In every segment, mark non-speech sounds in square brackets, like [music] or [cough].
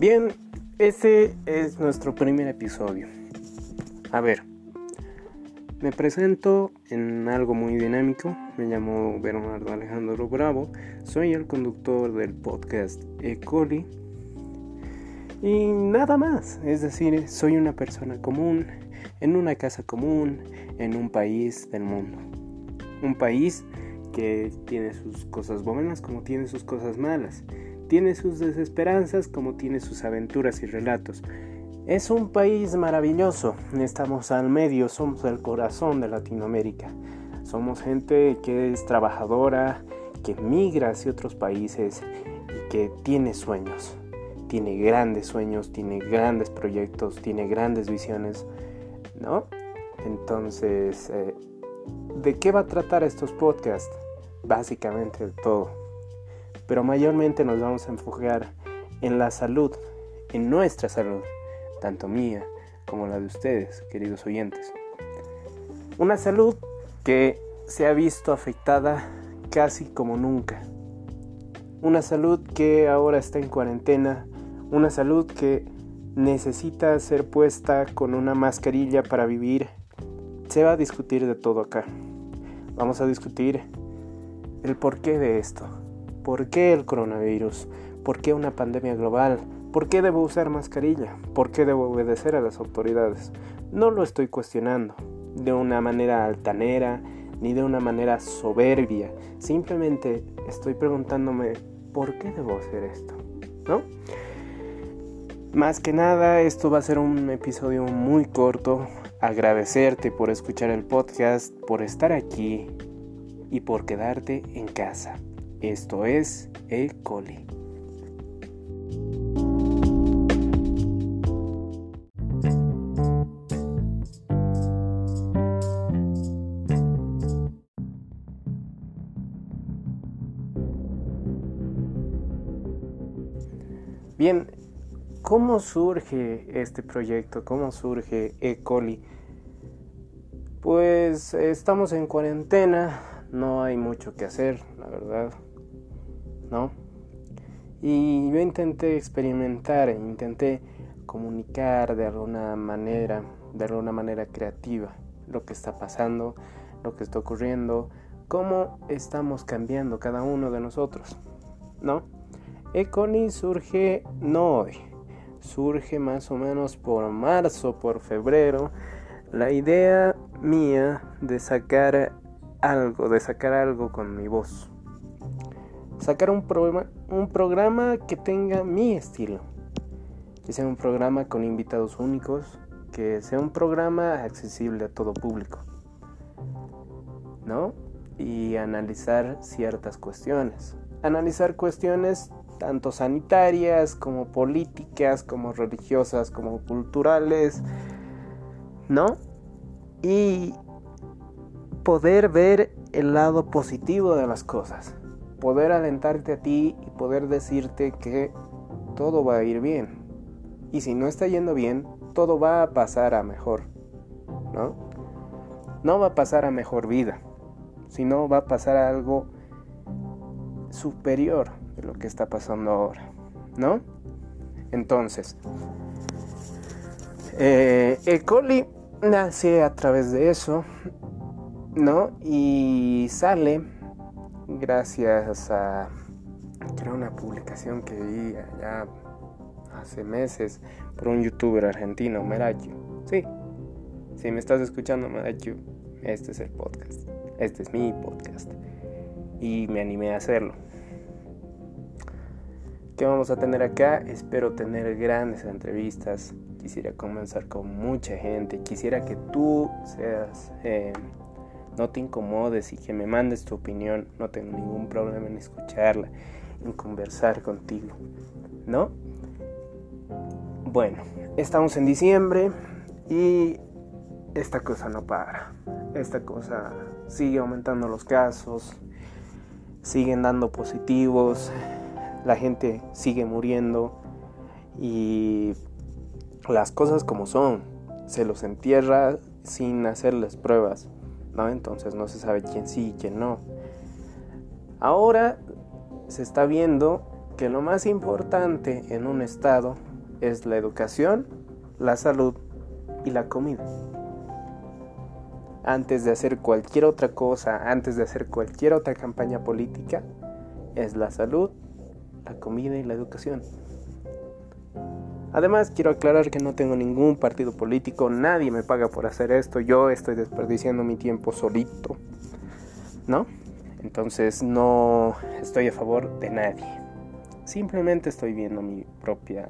Bien, este es nuestro primer episodio. A ver, me presento en algo muy dinámico. Me llamo Bernardo Alejandro Bravo. Soy el conductor del podcast Ecoli. Y nada más. Es decir, soy una persona común, en una casa común, en un país del mundo. Un país que tiene sus cosas buenas como tiene sus cosas malas tiene sus desesperanzas como tiene sus aventuras y relatos. Es un país maravilloso, estamos al medio, somos el corazón de Latinoamérica. Somos gente que es trabajadora, que migra hacia otros países y que tiene sueños. Tiene grandes sueños, tiene grandes proyectos, tiene grandes visiones, ¿no? Entonces, eh, ¿de qué va a tratar estos podcasts? Básicamente de todo pero mayormente nos vamos a enfocar en la salud, en nuestra salud, tanto mía como la de ustedes, queridos oyentes. Una salud que se ha visto afectada casi como nunca. Una salud que ahora está en cuarentena, una salud que necesita ser puesta con una mascarilla para vivir. Se va a discutir de todo acá. Vamos a discutir el porqué de esto. ¿Por qué el coronavirus? ¿Por qué una pandemia global? ¿Por qué debo usar mascarilla? ¿Por qué debo obedecer a las autoridades? No lo estoy cuestionando de una manera altanera ni de una manera soberbia. Simplemente estoy preguntándome ¿por qué debo hacer esto? ¿No? Más que nada, esto va a ser un episodio muy corto. Agradecerte por escuchar el podcast, por estar aquí y por quedarte en casa. Esto es E. coli. Bien, ¿cómo surge este proyecto? ¿Cómo surge E. coli? Pues estamos en cuarentena, no hay mucho que hacer, la verdad. ¿No? Y yo intenté experimentar, intenté comunicar de alguna manera, de alguna manera creativa, lo que está pasando, lo que está ocurriendo, cómo estamos cambiando cada uno de nosotros, ¿no? Econi surge no hoy, surge más o menos por marzo, por febrero, la idea mía de sacar algo, de sacar algo con mi voz, sacar un programa, que tenga mi estilo. Que sea un programa con invitados únicos, que sea un programa accesible a todo público. ¿No? Y analizar ciertas cuestiones. Analizar cuestiones tanto sanitarias como políticas, como religiosas, como culturales, ¿no? Y poder ver el lado positivo de las cosas poder alentarte a ti y poder decirte que todo va a ir bien. Y si no está yendo bien, todo va a pasar a mejor, ¿no? No va a pasar a mejor vida, sino va a pasar a algo superior de lo que está pasando ahora, ¿no? Entonces, eh, el coli nace a través de eso, ¿no? Y sale gracias a creo una publicación que vi allá hace meses por un youtuber argentino, Merachu. Sí, si me estás escuchando, Merachu, este es el podcast. Este es mi podcast. Y me animé a hacerlo. ¿Qué vamos a tener acá? Espero tener grandes entrevistas. Quisiera comenzar con mucha gente. Quisiera que tú seas... Eh, no te incomodes y que me mandes tu opinión. No tengo ningún problema en escucharla, en conversar contigo. ¿No? Bueno, estamos en diciembre y esta cosa no para. Esta cosa sigue aumentando los casos, siguen dando positivos, la gente sigue muriendo y las cosas como son, se los entierra sin hacerles pruebas. ¿No? Entonces no se sabe quién sí y quién no. Ahora se está viendo que lo más importante en un estado es la educación, la salud y la comida. Antes de hacer cualquier otra cosa, antes de hacer cualquier otra campaña política, es la salud, la comida y la educación. Además, quiero aclarar que no tengo ningún partido político, nadie me paga por hacer esto, yo estoy desperdiciando mi tiempo solito, ¿no? Entonces no estoy a favor de nadie. Simplemente estoy viendo mi propia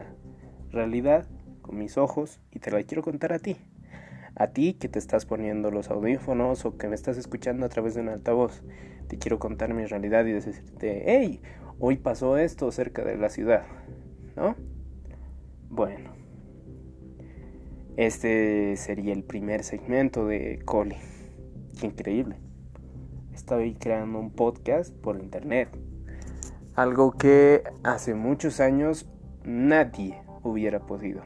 realidad con mis ojos y te la quiero contar a ti. A ti que te estás poniendo los audífonos o que me estás escuchando a través de un altavoz. Te quiero contar mi realidad y decirte, hey, hoy pasó esto cerca de la ciudad, ¿no? Bueno, este sería el primer segmento de. Qué increíble. Estoy creando un podcast por internet. Algo que hace muchos años nadie hubiera podido.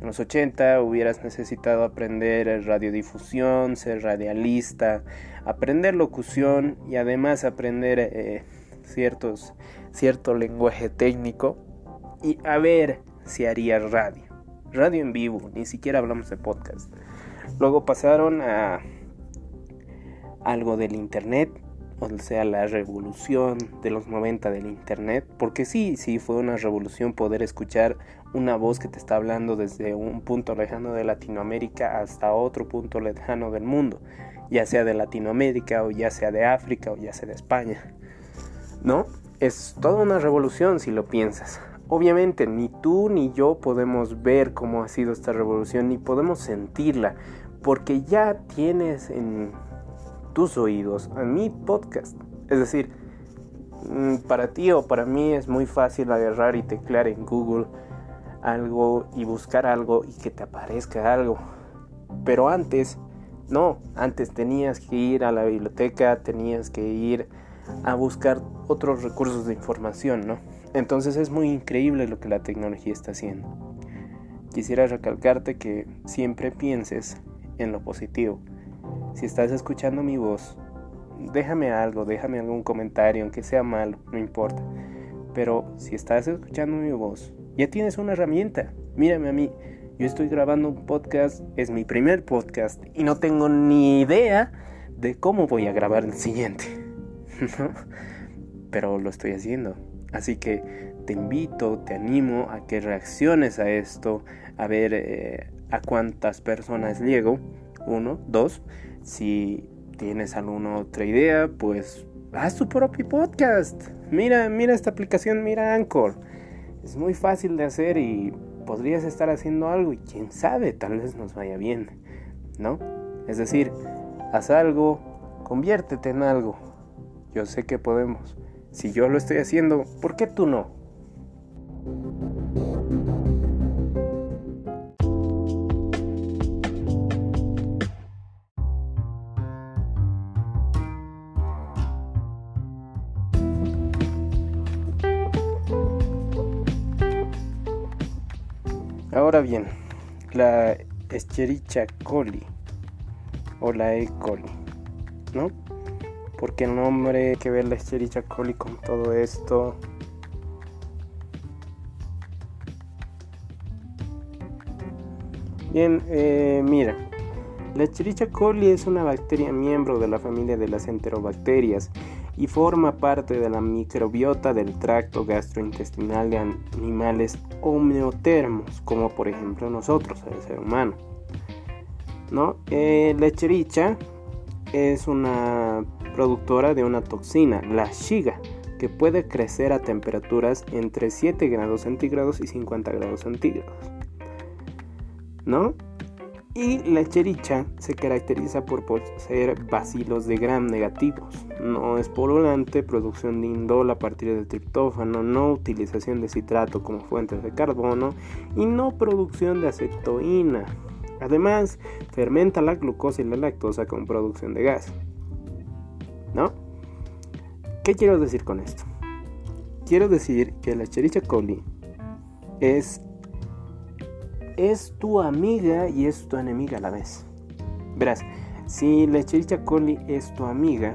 En los 80 hubieras necesitado aprender radiodifusión, ser radialista, aprender locución y además aprender eh, ciertos, cierto lenguaje técnico y a si haría radio. Radio en vivo, ni siquiera hablamos de podcast. Luego pasaron a algo del internet, o sea, la revolución de los 90 del internet, porque sí, sí fue una revolución poder escuchar una voz que te está hablando desde un punto lejano de Latinoamérica hasta otro punto lejano del mundo, ya sea de Latinoamérica o ya sea de África o ya sea de España. ¿No? Es toda una revolución si lo piensas. Obviamente ni tú ni yo podemos ver cómo ha sido esta revolución ni podemos sentirla porque ya tienes en tus oídos a mi podcast. Es decir, mm, para ti o para mí es muy fácil agarrar y teclear en Google algo y buscar algo y que te aparezca algo. Pero antes, no, antes tenías que ir a la biblioteca, tenías que ir a buscar otros recursos de información, ¿no? Entonces es muy increíble lo que la tecnología está haciendo. Quisiera recalcarte que siempre pienses en lo positivo. Si estás escuchando mi voz, déjame algo, déjame algún comentario, aunque sea malo, no importa. Pero si estás escuchando mi voz, ya tienes una herramienta. Mírame a mí, yo estoy grabando un podcast, es mi primer podcast y no tengo ni idea de cómo voy a grabar el siguiente. [laughs] Pero lo estoy haciendo. Así que te invito, te animo a que reacciones a esto, a ver eh, a cuántas personas llego. Uno, dos. Si tienes alguna otra idea, pues haz tu propio podcast. Mira, mira esta aplicación, mira Anchor. Es muy fácil de hacer y podrías estar haciendo algo y quién sabe, tal vez nos vaya bien, ¿no? Es decir, haz algo, conviértete en algo. Yo sé que podemos. Si yo lo estoy haciendo, ¿por qué tú no? Ahora bien, la Escherichia coli o la E. coli, ¿no? Porque el nombre que ve la Escherichia coli con todo esto bien eh, mira la Escherichia coli es una bacteria miembro de la familia de las enterobacterias y forma parte de la microbiota del tracto gastrointestinal de animales homeotermos, como por ejemplo nosotros, el ser humano. ¿No? Eh, la Escherichia es una productora de una toxina, la Shiga, que puede crecer a temperaturas entre 7 grados centígrados y 50 grados centígrados. ¿No? Y la chericha se caracteriza por poseer bacilos de gram negativos. No es polulante, producción de indol a partir del triptófano, no utilización de citrato como fuentes de carbono y no producción de acetoína. Además, fermenta la glucosa y la lactosa con producción de gas. ¿no? ¿Qué quiero decir con esto? Quiero decir que la Chericha coli es, es tu amiga y es tu enemiga a la vez. Verás, si la Chericha coli es tu amiga,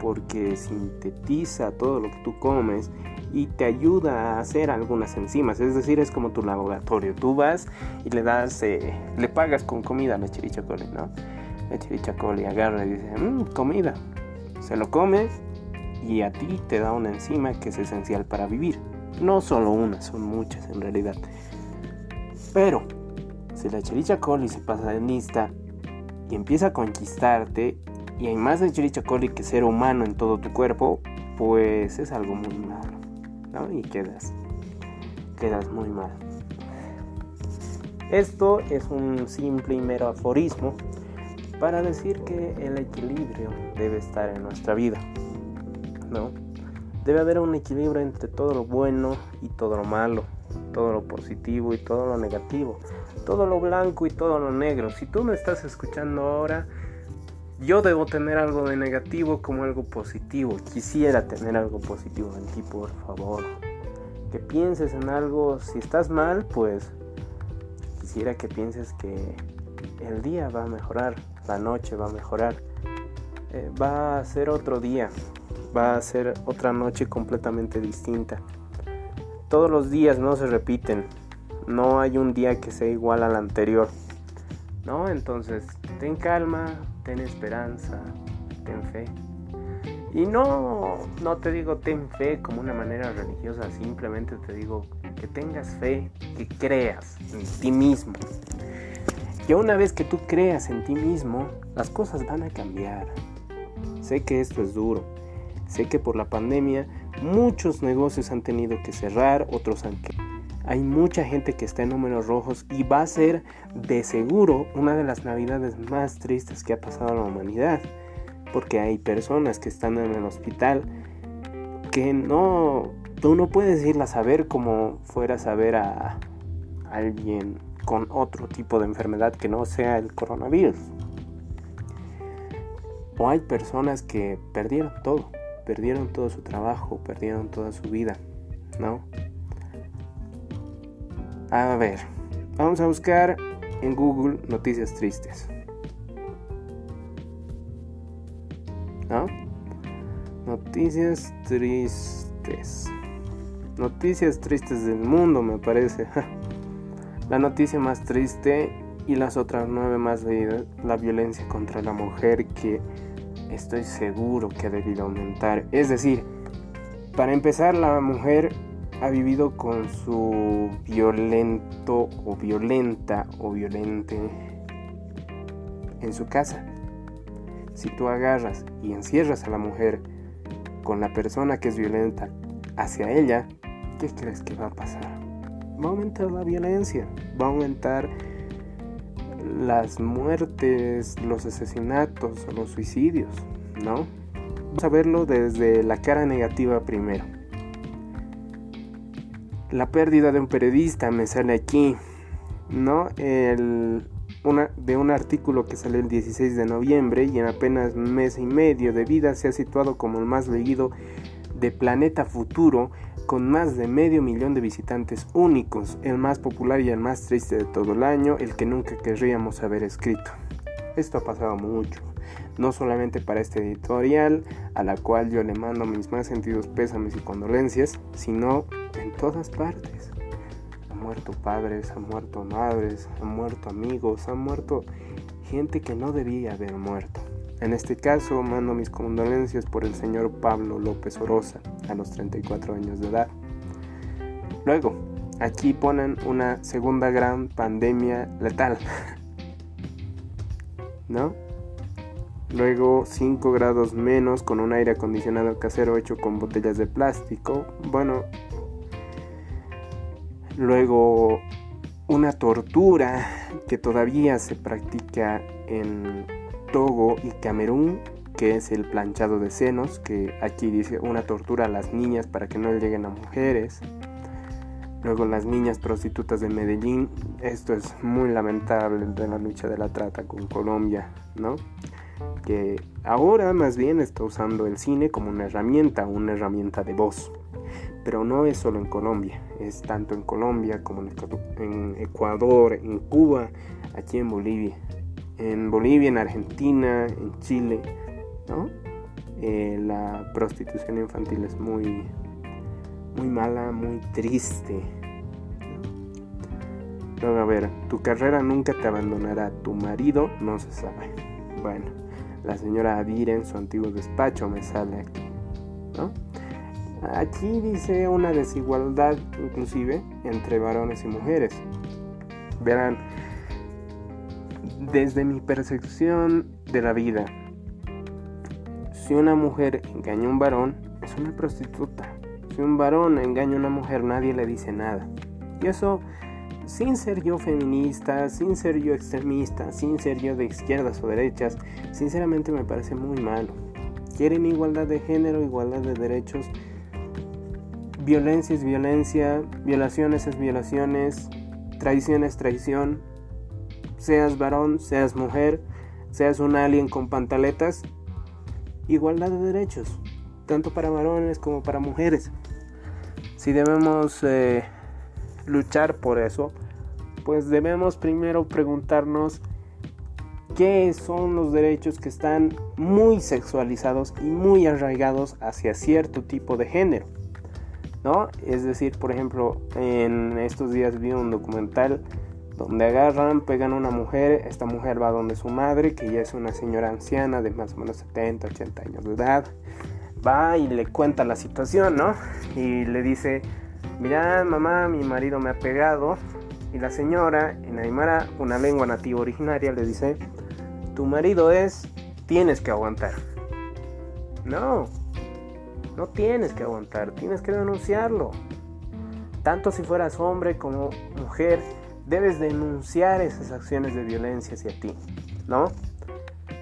porque sintetiza todo lo que tú comes y te ayuda a hacer algunas enzimas. Es decir, es como tu laboratorio. Tú vas y le das, eh, le pagas con comida a la chirichacoli, ¿no? La chirichacoli agarra y dice, mmm, comida. Se lo come y a ti te da una enzima que es esencial para vivir. No solo una, son muchas en realidad. Pero, si la chirichacoli se pasa de lista y empieza a conquistarte y hay más de Chiricha Coli que ser humano en todo tu cuerpo, pues es algo muy malo, Y quedas, quedas muy mal. Esto es un simple y mero aforismo para decir que el equilibrio debe estar en nuestra vida, ¿no? Debe haber un equilibrio entre todo lo bueno y todo lo malo, todo lo positivo y todo lo negativo, todo lo blanco y todo lo negro. Si tú me estás escuchando ahora, yo debo tener algo de negativo como algo positivo. Quisiera tener algo positivo en ti, por favor. Que pienses en algo, si estás mal, pues quisiera que pienses que el día va a mejorar, la noche va a mejorar, eh, va a ser otro día, va a ser otra noche completamente distinta. Todos los días no se repiten, no hay un día que sea igual al anterior, ¿no? Entonces, ten calma, ten esperanza, ten fe. Y no, no te digo ten fe como una manera religiosa, simplemente te digo que tengas fe, que creas en ti mismo. Y una vez que tú creas en ti mismo, las cosas van a cambiar. Sé que esto es duro. Sé que por la pandemia muchos negocios han tenido que cerrar, otros han hay mucha gente que está en números rojos y va a ser de seguro una de las navidades más tristes que ha pasado a la humanidad. Porque hay personas que están en el hospital que no, tú no puedes irlas a ver como fueras a ver a alguien con otro tipo de enfermedad que no sea el coronavirus. O hay personas que perdieron todo, perdieron todo su trabajo, perdieron toda su vida, ¿no? A ver, vamos a buscar en Google noticias tristes. ¿No? Noticias tristes. Noticias tristes del mundo, me parece. [laughs] La noticia más triste y las otras nueve más de la violencia contra la mujer que estoy seguro que ha debido aumentar. Es decir, para empezar, la mujer ha vivido con su violento o violenta o violente en su casa. Si tú agarras y encierras a la mujer con la persona que es violenta hacia ella, ¿qué crees que va a pasar? Va a aumentar la violencia, va a aumentar las muertes, los asesinatos, los suicidios, ¿no? Vamos a verlo desde la cara negativa primero. La pérdida de un periodista me sale aquí, ¿no? El, una, de un artículo que salió el 16 de noviembre y en apenas mes y medio de vida se ha situado como el más leído de Planeta Futuro con más de medio millón de visitantes únicos, el más popular y el más triste de todo el año, el que nunca querríamos haber escrito. Esto ha pasado mucho, no solamente para este editorial, a la cual yo le mando mis más sentidos pésames y condolencias, sino en todas partes. Han muerto padres, han muerto madres, han muerto amigos, han muerto gente que no debía haber muerto. En este caso, mando mis condolencias por el señor Pablo López Oroza, a los 34 años de edad. Luego, aquí ponen una segunda gran pandemia letal. [laughs] ¿No? Luego 5 grados menos con un aire acondicionado casero hecho con botellas de plástico. Bueno, Luego, una tortura que todavía se practica en Togo y Camerún, que es el planchado de senos, que aquí dice una tortura a las niñas para que no lleguen a mujeres. Luego las niñas prostitutas de Medellín, esto es muy lamentable de la lucha de la trata con Colombia, ¿no? Que ahora más bien está usando el cine como una herramienta, una herramienta de voz. Pero no es solo en Colombia, es tanto en Colombia como en Ecuador, en Cuba, aquí en Bolivia. En Bolivia, en Argentina, en Chile, ¿no? Eh, la prostitución infantil es muy, muy mala, muy triste. Luego, a ver, tu carrera nunca te abandonará, tu marido no se sabe. Bueno, la señora Adira en su antiguo despacho me sale aquí. Aquí dice una desigualdad inclusive entre varones y mujeres. Verán, desde mi percepción de la vida, si una mujer engaña a un varón, es una prostituta. Si un varón engaña a una mujer, nadie le dice nada. Y eso, sin ser yo feminista, sin ser yo extremista, sin ser yo de izquierdas o derechas, sinceramente me parece muy malo. Quieren igualdad de género, igualdad de derechos, Violencia es violencia, violaciones es violaciones, traición es traición. Seas varón, seas mujer, seas un alien con pantaletas, igualdad de derechos, tanto para varones como para mujeres. Si debemos eh, luchar por eso, pues debemos primero preguntarnos qué son los derechos que están muy sexualizados y muy arraigados hacia cierto tipo de género. ¿no? Es decir, por ejemplo, en estos días vi un documental donde agarran, pegan a una mujer, esta mujer va donde su madre, que ya es una señora anciana de más o menos 70, 80 años de edad, va y le cuenta la situación, ¿no? Y le dice, mira mamá, mi marido me ha pegado, y la señora, en Aymara, una lengua nativa originaria, le dice, tu marido es, tienes que aguantar. No, no tienes que aguantar, tienes que denunciarlo. Tanto si fueras hombre como mujer, debes denunciar esas acciones de violencia hacia ti, ¿no?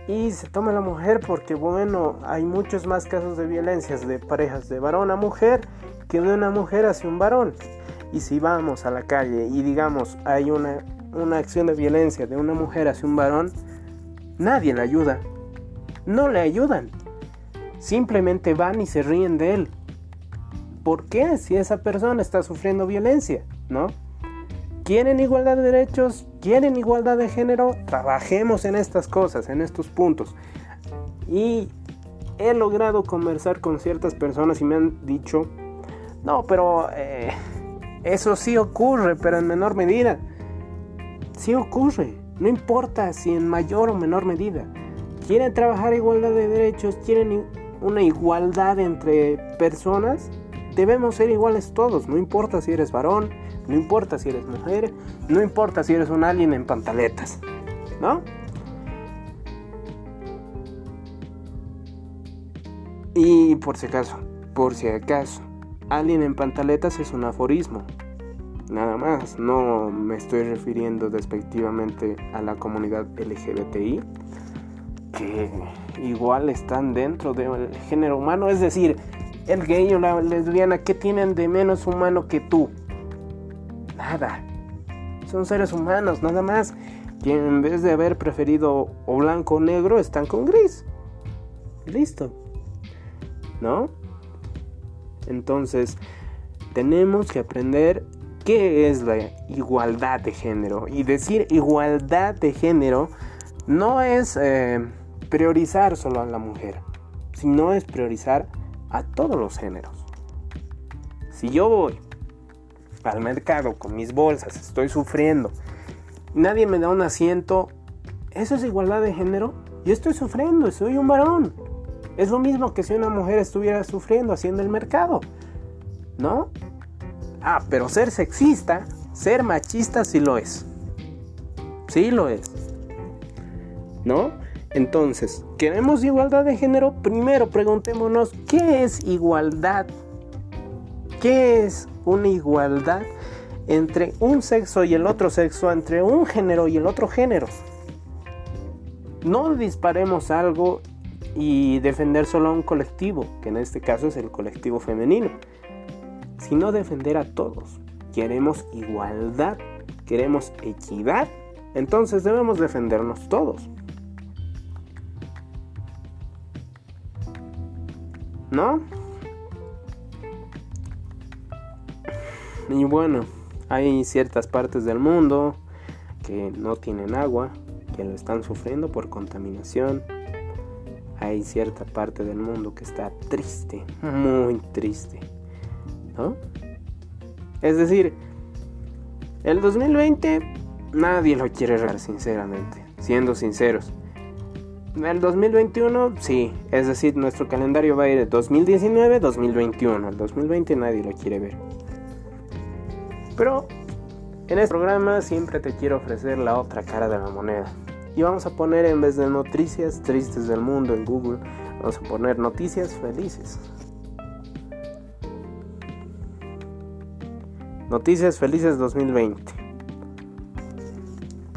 Y se toma la mujer porque, bueno, hay muchos más casos de violencias de parejas de varón a mujer que de una mujer hacia un varón. Y si vamos a la calle y digamos hay una, una acción de violencia de una mujer hacia un varón, nadie le ayuda. No le ayudan simplemente van y se ríen de él. ¿Por qué? Si esa persona está sufriendo violencia, ¿no? ¿Quieren igualdad de derechos? ¿Quieren igualdad de género? Trabajemos en estas cosas, en estos puntos. Y he logrado conversar con ciertas personas y me han dicho, no, pero eh, eso sí ocurre, pero en menor medida. Sí ocurre, no importa si en mayor o menor medida. Quieren trabajar igualdad de derechos, quieren una igualdad entre personas, debemos ser iguales todos, no importa si eres varón, no importa si eres mujer, no importa si eres un alien en pantaletas, ¿no? Y por si acaso, por si acaso, alien en pantaletas es un aforismo. Nada más, no me estoy refiriendo despectivamente a la comunidad LGBTI, que igual están dentro del género humano. Es decir, el gay o la lesbiana, ¿qué tienen de menos humano que tú? Nada. Son seres humanos, nada más. Que en vez de haber preferido o blanco o negro, están con gris. Listo. ¿No? Entonces, tenemos que aprender qué es la igualdad de género. Y decir igualdad de género no es... Eh, priorizar solo a la mujer, sino es priorizar a todos los géneros. Si yo voy al mercado con mis bolsas, estoy sufriendo, nadie me da un asiento, ¿eso es igualdad de género? Yo estoy sufriendo, soy un varón. Es lo mismo que si una mujer estuviera sufriendo haciendo el mercado, ¿no? Ah, pero ser sexista, ser machista sí lo es. Sí lo es. ¿No? Entonces, ¿queremos igualdad de género? Primero preguntémonos, ¿qué es igualdad? ¿Qué es una igualdad entre un sexo y el otro sexo, entre un género y el otro género? No disparemos algo y defender solo a un colectivo, que en este caso es el colectivo femenino, sino defender a todos. Queremos igualdad, queremos equidad, entonces debemos defendernos todos. ¿No? Y bueno, hay ciertas partes del mundo que no tienen agua, que lo están sufriendo por contaminación. Hay cierta parte del mundo que está triste, muy triste. ¿no? Es decir, el 2020 nadie lo quiere regalar, sinceramente, siendo sinceros. El 2021, sí, es decir, nuestro calendario va a ir de 2019-2021. El 2020 nadie lo quiere ver. Pero en este programa siempre te quiero ofrecer la otra cara de la moneda. Y vamos a poner en vez de noticias tristes del mundo en Google, vamos a poner noticias felices. Noticias Felices 2020.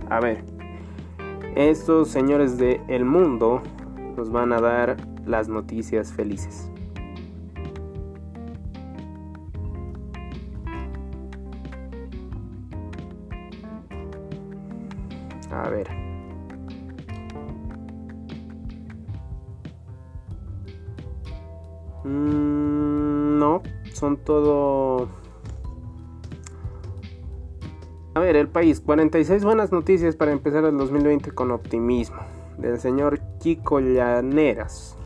A ver, estos señores de El Mundo nos van a dar las noticias felices. Son todo a ver, el país, 46 buenas noticias para empezar el 2020 con optimismo. Del señor Kiko Llaneras.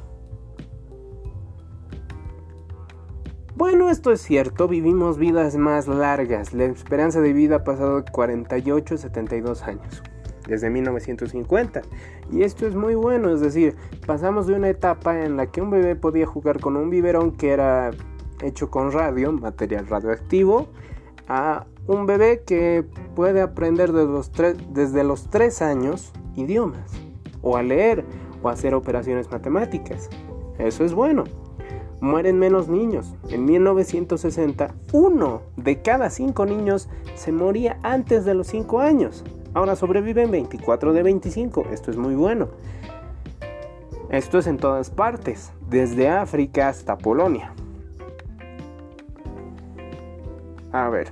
Bueno, esto es cierto, vivimos vidas más largas. La esperanza de vida ha pasado de 48 a 72 años, desde 1950. Y esto es muy bueno, es decir, pasamos de una etapa en la que un bebé podía jugar con un biberón que era hecho con radio, material radioactivo, a un bebé que puede aprender desde los, desde los 3 años idiomas, o a leer, o a hacer operaciones matemáticas. Eso es bueno. Mueren menos niños. En 1960, uno de cada cinco niños se moría antes de los 5 años. Ahora sobreviven 24 de 25. Esto es muy bueno. Esto es en todas partes, desde África hasta Polonia. A ver,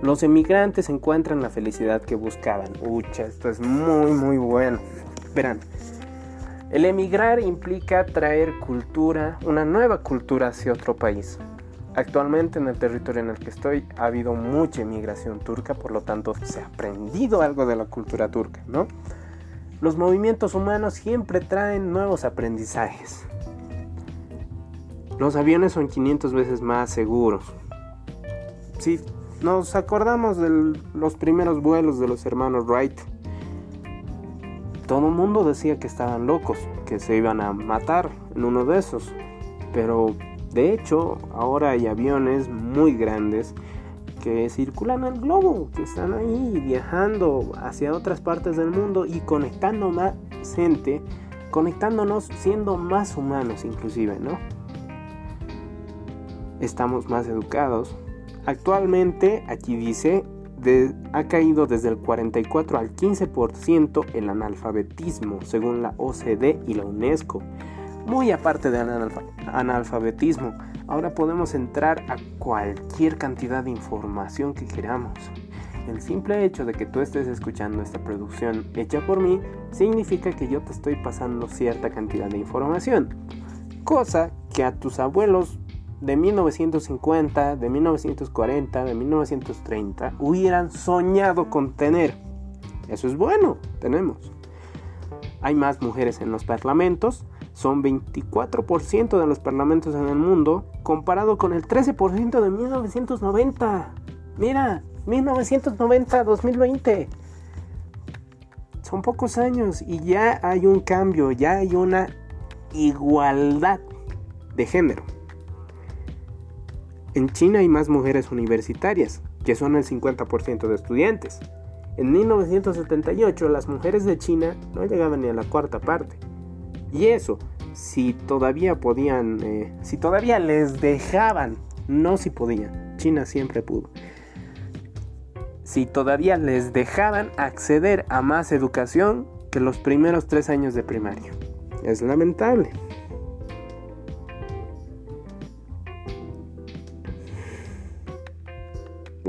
los emigrantes encuentran la felicidad que buscaban. Ucha, esto es muy muy bueno. Verán, el emigrar implica traer cultura, una nueva cultura hacia otro país. Actualmente en el territorio en el que estoy ha habido mucha inmigración turca, por lo tanto se ha aprendido algo de la cultura turca, ¿no? Los movimientos humanos siempre traen nuevos aprendizajes. Los aviones son 500 veces más seguros. Sí, nos acordamos de los primeros vuelos de los hermanos Wright. Todo el mundo decía que estaban locos, que se iban a matar en uno de esos. Pero de hecho, ahora hay aviones muy grandes que circulan el globo, que están ahí viajando hacia otras partes del mundo y conectando más gente, conectándonos siendo más humanos inclusive, ¿no? Estamos más educados, Actualmente, aquí dice, ha caído desde el 44 al 15% el analfabetismo, según la OCDE y la UNESCO. Muy aparte del analfabetismo, ahora podemos entrar a cualquier cantidad de información que queramos. El simple hecho de que tú estés escuchando esta producción hecha por mí significa que yo te estoy pasando cierta cantidad de información. Cosa que a tus abuelos de 1950, de 1940, de 1930 hubieran soñado con tener. Eso es bueno, tenemos. Hay más mujeres en los parlamentos, son 24% de los parlamentos en el mundo, comparado con el 13% de 1990. Mira, 1990-2020. Son pocos años y ya hay un cambio, ya hay una igualdad de género. En China hay más mujeres universitarias, que son el 50% de estudiantes. En 1978 las mujeres de China no llegaban ni a la cuarta parte. Y eso, si todavía podían, eh, si todavía les dejaban, no si podían, China siempre pudo. Si todavía les dejaban acceder a más educación que los primeros tres años de primaria. Es lamentable.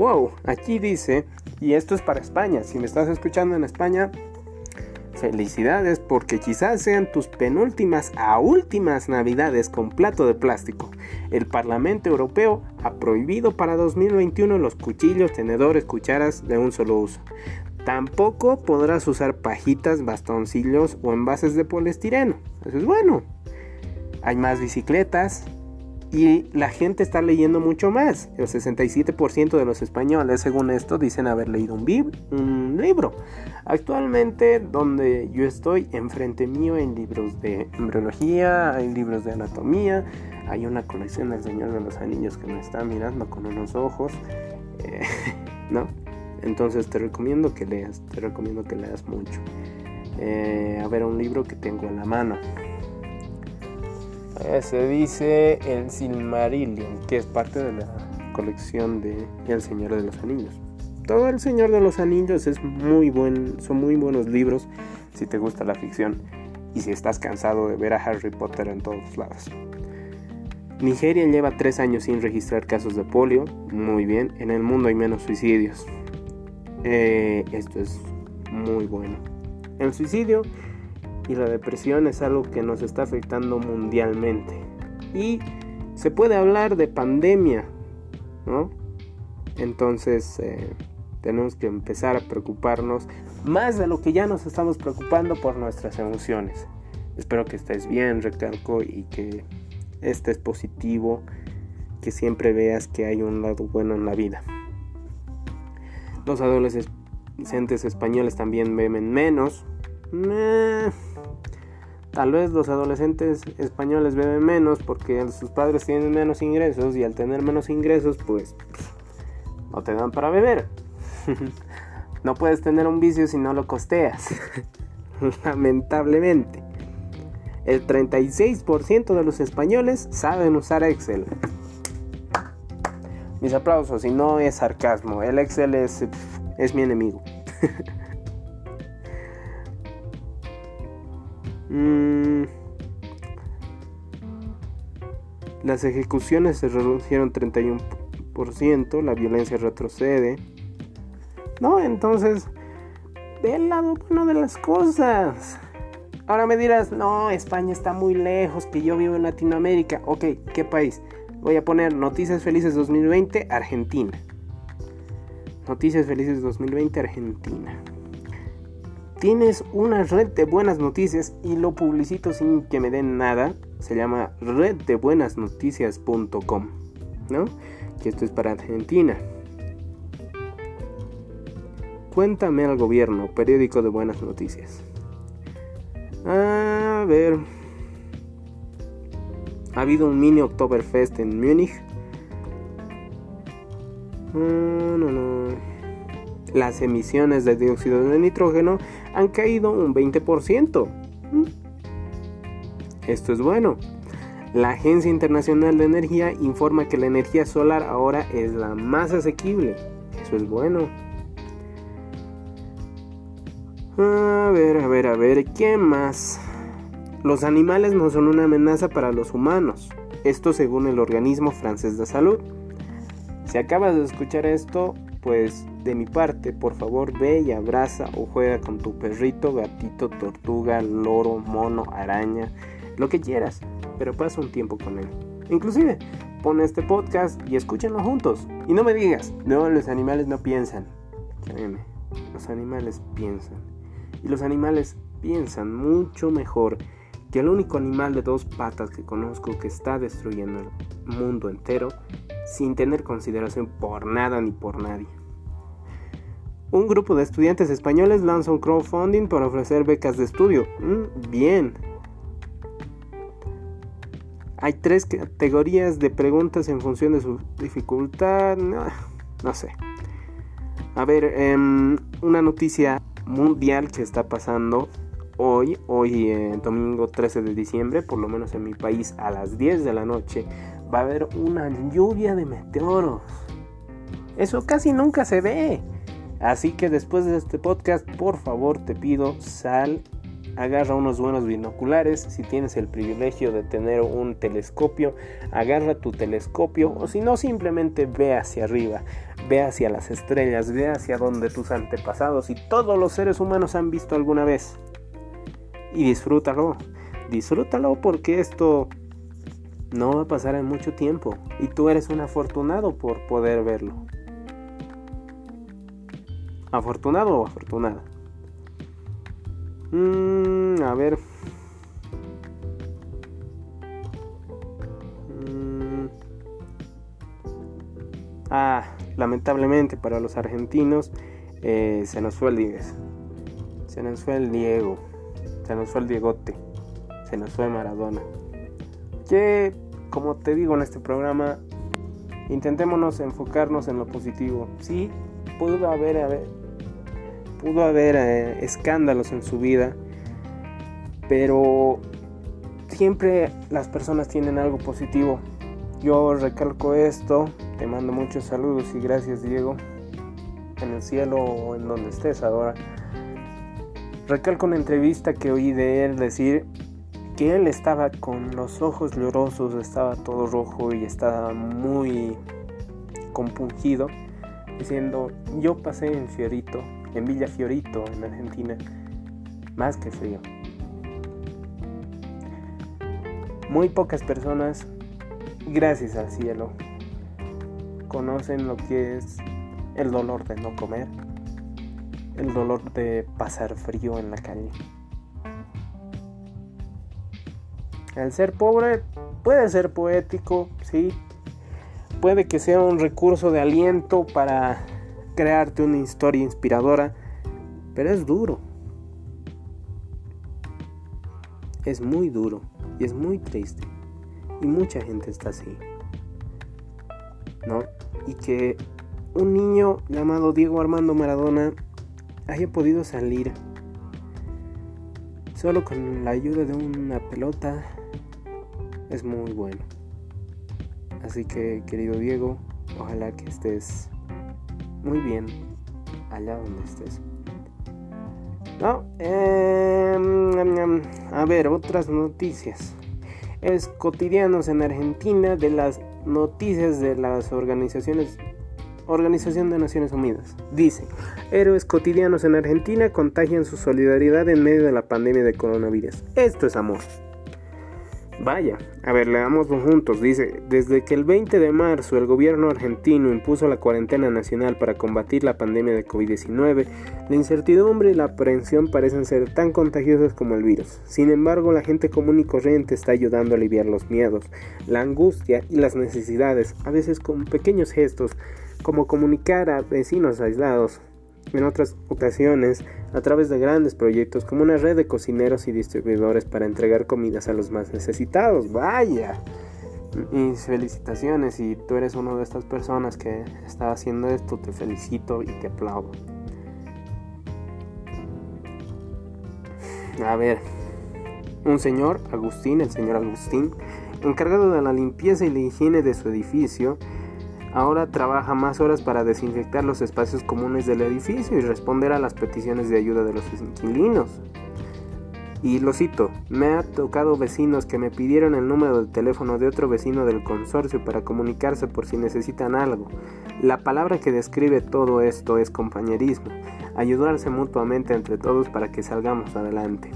Wow, aquí dice, y esto es para España, si me estás escuchando en España, felicidades porque quizás sean tus penúltimas a últimas navidades con plato de plástico. El Parlamento Europeo ha prohibido para 2021 los cuchillos, tenedores, cucharas de un solo uso. Tampoco podrás usar pajitas, bastoncillos o envases de poliestireno. Eso es bueno. Hay más bicicletas Y la gente está leyendo mucho más. El 67% de los españoles, según esto, dicen haber leído un, un libro. Actualmente, donde yo estoy, enfrente mío, hay libros de embriología, hay libros de anatomía, hay una colección del Señor de los Anillos que me está mirando con unos ojos. Eh, [laughs] ¿No? Entonces te recomiendo que leas, te recomiendo que leas mucho. Eh, a ver, un libro que tengo en la mano. Eh, se dice El Silmarillion, que es parte de la colección de El Señor de los Anillos. Todo El Señor de los Anillos es muy buen, son muy buenos libros si te gusta la ficción y si estás cansado de ver a Harry Potter en todos lados. Nigeria lleva tres años sin registrar casos de polio. Muy bien, en el mundo hay menos suicidios. Eh, esto es muy bueno. El suicidio y la depresión es algo que nos está afectando mundialmente. Y se puede hablar de pandemia, ¿no? Entonces eh, tenemos que empezar a preocuparnos más de lo que ya nos estamos preocupando por nuestras emociones. Espero que estés bien, recalco, y que estés positivo, que siempre veas que hay un lado bueno en la vida. Los adolescentes españoles también beben menos, Tal vez los adolescentes españoles beben menos porque sus padres tienen menos ingresos y al tener menos ingresos pues no te dan para beber. [laughs] no puedes tener un vicio si no lo costeas. [laughs] Lamentablemente. El 36% de los españoles saben usar Excel. Mis aplausos, y no es sarcasmo. El Excel es, es mi enemigo. [laughs] Mm. Las ejecuciones se reducieron 31%, la violencia retrocede. No, entonces, ve el lado bueno de las cosas. Ahora me dirás, no, España está muy lejos, que yo vivo en Latinoamérica. Ok, ¿qué país? Voy a poner Noticias Felices 2020, Argentina. Noticias Felices 2020, Argentina tienes una red de buenas noticias y lo publicito sin que me den nada, se llama reddebuenasnoticias.com, ¿no? Que esto es para Argentina. Cuéntame al gobierno, periódico de buenas noticias. A ver. Ha habido un mini Oktoberfest en Múnich. No, no, no. Las emisiones de dióxido de nitrógeno han caído un 20%. Mm. Esto es bueno. La Agencia Internacional de Energía informa que la energía solar ahora es la más asequible. Eso es bueno. A ver, a ver, a ver, ¿qué más? Los animales no son una amenaza para los humanos. Esto según el organismo francés de salud. Si acabas de escuchar esto, pues de mi parte, por favor ve y abraza o juega con tu perrito, gatito, tortuga, loro, mono, araña, lo que quieras, pero pasa un tiempo con él. Inclusive, pon este podcast y escúchenlo juntos. Y no me digas, no, los animales no piensan. Créeme, los animales piensan. Y los animales piensan mucho mejor que el único animal de dos patas que conozco que está destruyendo el mundo entero sin tener consideración por nada ni por nadie. Un grupo de estudiantes españoles lanza un crowdfunding para ofrecer becas de estudio. Mm, bien. Hay tres categorías de preguntas en función de su dificultad. No, sé. A ver, em, una noticia mundial que está pasando hoy, hoy eh, domingo 13 de diciembre, por lo menos en mi país a las 10 de la noche, va a haber una lluvia de meteoros. Eso casi nunca se ve. Así que después de este podcast, por favor te pido, sal, agarra unos buenos binoculares. Si tienes el privilegio de tener un telescopio, agarra tu telescopio o si no, simplemente ve hacia arriba, ve hacia las estrellas, ve hacia donde tus antepasados y todos los seres humanos han visto alguna vez. Y disfrútalo, disfrútalo porque esto no va a pasar en mucho tiempo y tú eres un afortunado por poder verlo. ¿Afortunado o afortunada? Mm, a ver. Mm. Ah, lamentablemente para los argentinos eh, se nos fue el 10. Se nos fue el Diego. Se nos fue el Diegote. Se nos fue Maradona. Que, como te digo en este programa, intentémonos enfocarnos en lo positivo. Sí, pudo haber, pudo haber eh, escándalos en su vida, pero siempre las personas tienen algo positivo. Yo recalco esto, te mando muchos saludos y gracias Diego, en el cielo o en donde estés ahora. Recalco una entrevista que oí de él decir que él estaba con los ojos llorosos, estaba todo rojo y estaba muy compungido, diciendo, yo pasé en Fiorito, en Villa Fiorito, en Argentina, más que frío. Muy pocas personas, gracias al cielo, conocen lo que es el dolor de no comer, el dolor de pasar frío en la calle. El ser pobre puede ser poético, sí. Puede que sea un recurso de aliento para crearte una historia inspiradora, pero es duro. Es muy duro y es muy triste. Y mucha gente está así. ¿No? Y que un niño llamado Diego Armando Maradona haya podido salir solo con la ayuda de una pelota es muy bueno. Así que, querido Diego, ojalá que estés muy bien allá donde estés. No, em, a ver, otras noticias. Es cotidianos en Argentina de las noticias de las organizaciones Organización de Naciones Unidas. Dice, héroes cotidianos en Argentina contagian su solidaridad en medio de la pandemia de coronavirus. Esto es amor. Vaya, a ver, leámoslo juntos. Dice, desde que el 20 de marzo el gobierno argentino impuso la cuarentena nacional para combatir la pandemia de COVID-19, la incertidumbre y la aprehensión parecen ser tan contagiosas como el virus. Sin embargo, la gente común y corriente está ayudando a aliviar los miedos, la angustia y las necesidades, a veces con pequeños gestos, como comunicar a vecinos aislados, en otras ocasiones a través de grandes proyectos como una red de cocineros y distribuidores para entregar comidas a los más necesitados. Vaya. Mis felicitaciones, si tú eres una de estas personas que está haciendo esto, te felicito y te aplaudo. A ver, un señor, Agustín, el señor Agustín, encargado de la limpieza y la higiene de su edificio, Ahora trabaja más horas para desinfectar los espacios comunes del edificio y responder a las peticiones de ayuda de los inquilinos. Y lo cito, me ha tocado vecinos que me pidieron el número de teléfono de otro vecino del consorcio para comunicarse por si necesitan algo. La palabra que describe todo esto es compañerismo, ayudarse mutuamente entre todos para que salgamos adelante.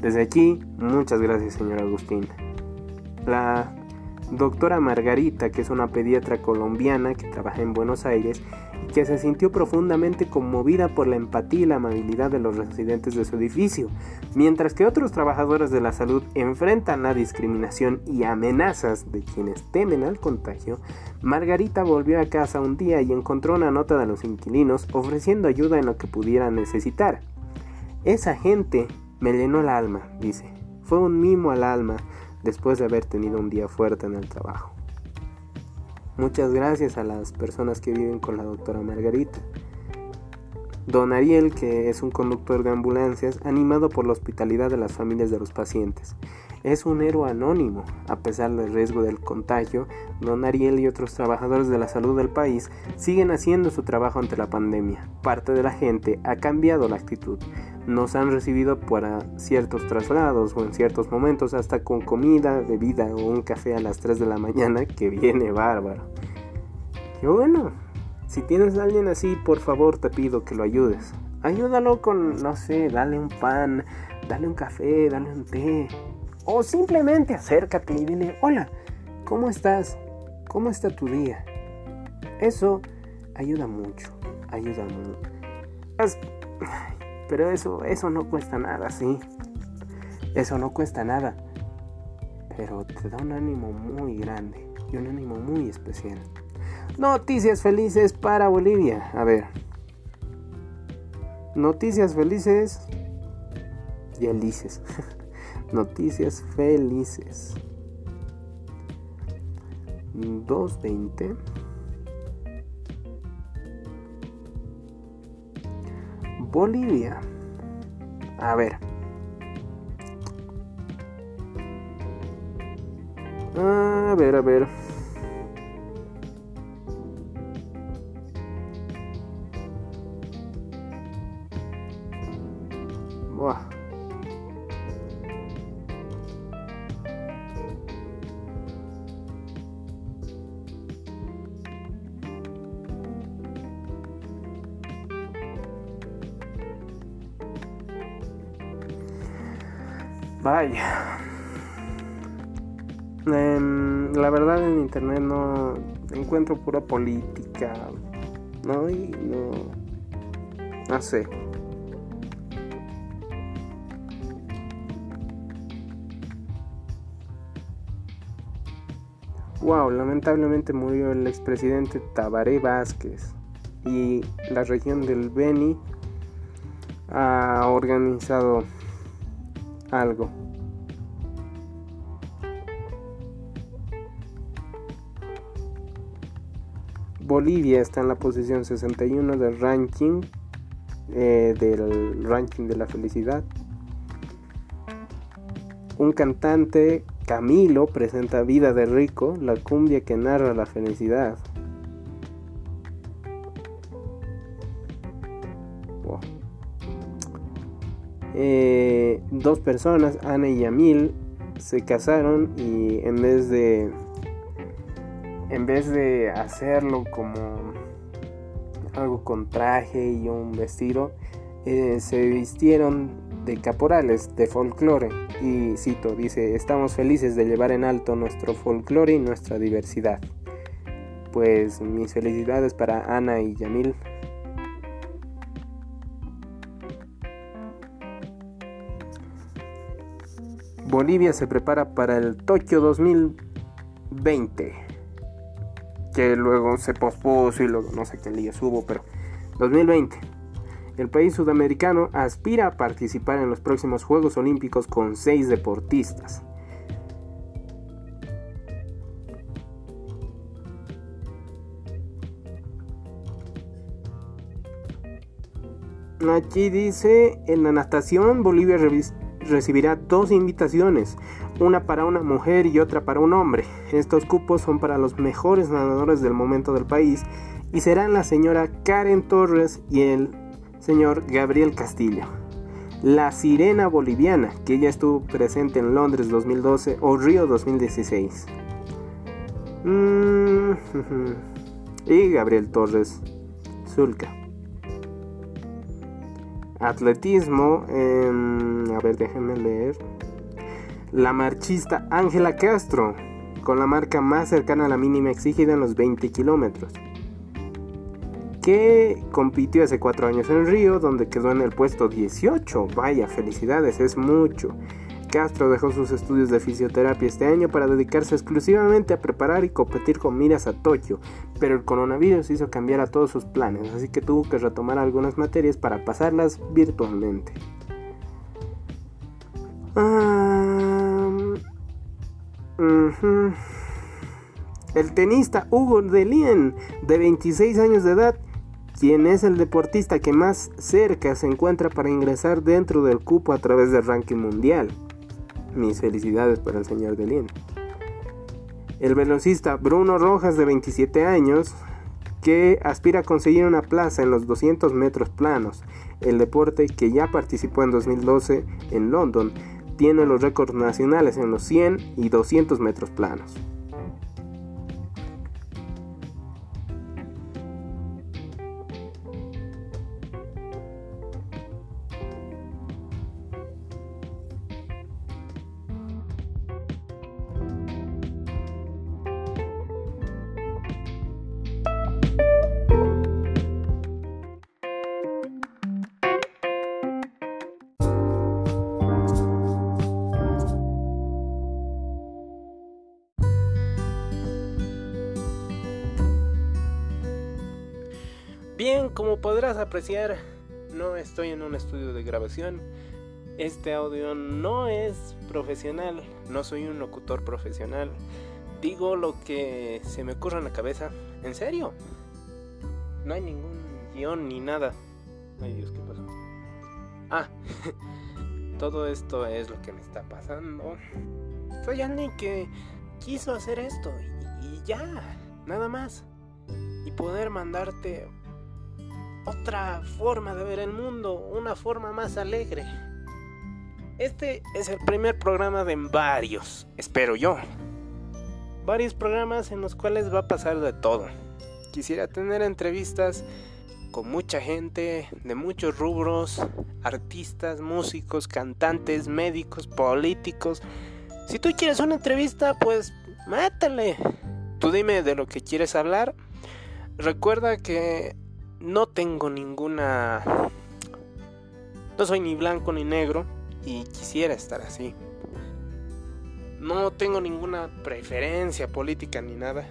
Desde aquí, muchas gracias señor Agustín. La doctora Margarita, que es una pediatra colombiana que trabaja en Buenos Aires y que se sintió profundamente conmovida por la empatía y la amabilidad de los residentes de su edificio, mientras que otros trabajadores de la salud enfrentan la discriminación y amenazas de quienes temen al contagio, Margarita volvió a casa un día y encontró una nota de los inquilinos ofreciendo ayuda en lo que pudieran necesitar. Esa gente me llenó el alma, dice. Fue un mimo al alma después de haber tenido un día fuerte en el trabajo. Muchas gracias a las personas que viven con la doctora Margarita. Don Ariel, que es un conductor de ambulancias, animado por la hospitalidad de las familias de los pacientes. Es un héroe anónimo. A pesar del riesgo del contagio, don Ariel y otros trabajadores de la salud del país siguen haciendo su trabajo ante la pandemia. Parte de la gente ha cambiado la actitud nos han recibido para ciertos traslados o en ciertos momentos hasta con comida, bebida o un café a las 3 de la mañana que viene bárbaro. Y bueno, si tienes a alguien así, por favor te pido que lo ayudes. Ayúdalo con, no sé, dale un pan, dale un café, dale un té. O simplemente acércate y dile, hola, ¿cómo estás? ¿Cómo está tu día? Eso ayuda mucho, ayuda mucho. Pero eso, eso no cuesta nada, sí. Eso no cuesta nada. Pero te da un ánimo muy grande y un ánimo muy especial. Noticias felices para Bolivia. A ver. Noticias felices. Felices. [laughs] Noticias felices. 220. Bolivia. A ver. A ver, a ver. Encuentro pura política, ¿no? Y no... No sé. Wow, lamentablemente murió el expresidente Tabaré Vázquez y la región del Beni ha organizado algo. Bolivia está en la posición 61 del ranking eh, del ranking de la felicidad. Un cantante, Camilo, presenta Vida de Rico, la cumbia que narra la felicidad. Eh, dos personas, Ana y Yamil, se casaron y en vez de en vez de hacerlo como algo con traje y un vestido, eh, se vistieron de caporales de folclore y cito, dice, estamos felices de llevar en alto nuestro folclore y nuestra diversidad. Pues mis felicidades para Ana y Yamil. Bolivia se prepara para el Tokio 2020, que luego se pospuso y luego no sé qué día hubo, pero 2020. El país sudamericano aspira a participar en los próximos Juegos Olímpicos con seis deportistas. Aquí dice, en la natación Bolivia recibirá dos invitaciones, una para una mujer y otra para un hombre. Estos cupos son para los mejores nadadores del momento del país y serán la señora Karen Torres y el señor Gabriel Castillo. La sirena boliviana, que ya estuvo presente en Londres 2012 o Río 2016. Mm, [laughs] y Gabriel Torres Zulca. Atletismo, em, a ver, déjenme leer. La marchista Ángela Castro, con la marca más cercana a la mínima exigida en los 20 kilómetros. Que compitió hace 4 años en Río, donde quedó en el puesto 18. Vaya, felicidades, es mucho. Castro dejó sus estudios de fisioterapia este año para dedicarse exclusivamente a preparar y competir con miras a Tokio, pero el coronavirus hizo cambiar a todos sus planes, así que tuvo que retomar algunas materias para pasarlas virtualmente. El tenista Hugo Delien, de 26 años de edad, quien es el deportista que más cerca se encuentra para ingresar dentro del cupo a través del ranking mundial. Mis felicidades para el señor Delien. El velocista Bruno Rojas de 27 años que aspira a conseguir una plaza en los 200 metros planos, el deporte que ya participó en 2012 en London, tiene los récords nacionales en los 100 y 200 metros planos. Apreciar, no estoy en un estudio de grabación. Este audio no es profesional, no soy un locutor profesional. Digo lo que se me ocurre en la cabeza. ¿En serio? No hay ningún guion ni nada. Ay Dios, ¿qué pasó? Ah, [laughs] todo esto es lo que me está pasando. Soy alguien que quiso hacer esto y, y ya, nada más. Y poder mandarte otra forma de ver el mundo, una forma más alegre. Este es el primer programa de varios, espero yo. Varios programas en los cuales va a pasar de todo. Quisiera tener entrevistas con mucha gente de muchos rubros, artistas, músicos, cantantes, médicos, políticos. Si tú quieres una entrevista, pues métele. Tú dime de lo que quieres hablar. Recuerda que no tengo ninguna... No soy ni blanco ni negro y quisiera estar así. No tengo ninguna preferencia política ni nada.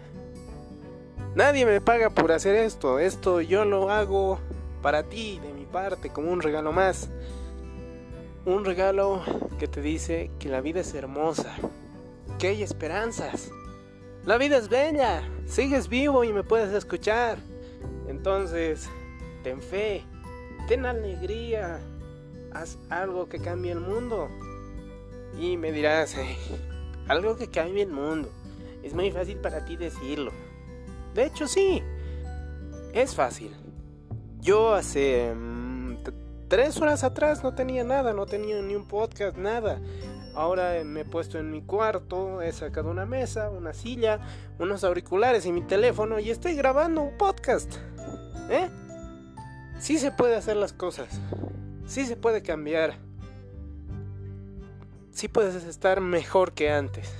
Nadie me paga por hacer esto. Esto yo lo hago para ti, de mi parte, como un regalo más. Un regalo que te dice que la vida es hermosa, que hay esperanzas. La vida es bella, sigues vivo y me puedes escuchar. Entonces, ten fe, ten alegría, haz algo que cambie el mundo. Y me dirás, algo que cambie el mundo. Es muy fácil para ti decirlo. De hecho, sí, es fácil. Yo hace mm, tres horas atrás no tenía nada, no tenía ni un podcast, nada. Ahora me he puesto en mi cuarto, he sacado una mesa, una silla, unos auriculares y mi teléfono y estoy grabando un podcast. ¿Eh? Sí se puede hacer las cosas. Sí se puede cambiar. Sí puedes estar mejor que antes.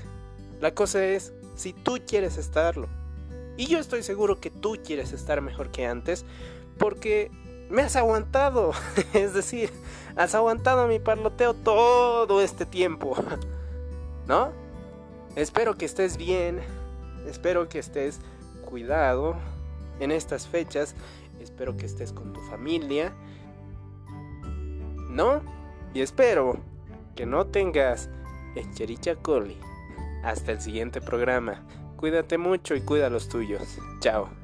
La cosa es si tú quieres estarlo. Y yo estoy seguro que tú quieres estar mejor que antes porque me has aguantado. [laughs] es decir, has aguantado mi parloteo todo este tiempo. ¿No? Espero que estés bien. Espero que estés cuidado en estas fechas. Espero que estés con tu familia. ¿No? Y espero que no tengas Echericha coli. Hasta el siguiente programa. Cuídate mucho y cuida los tuyos. Chao.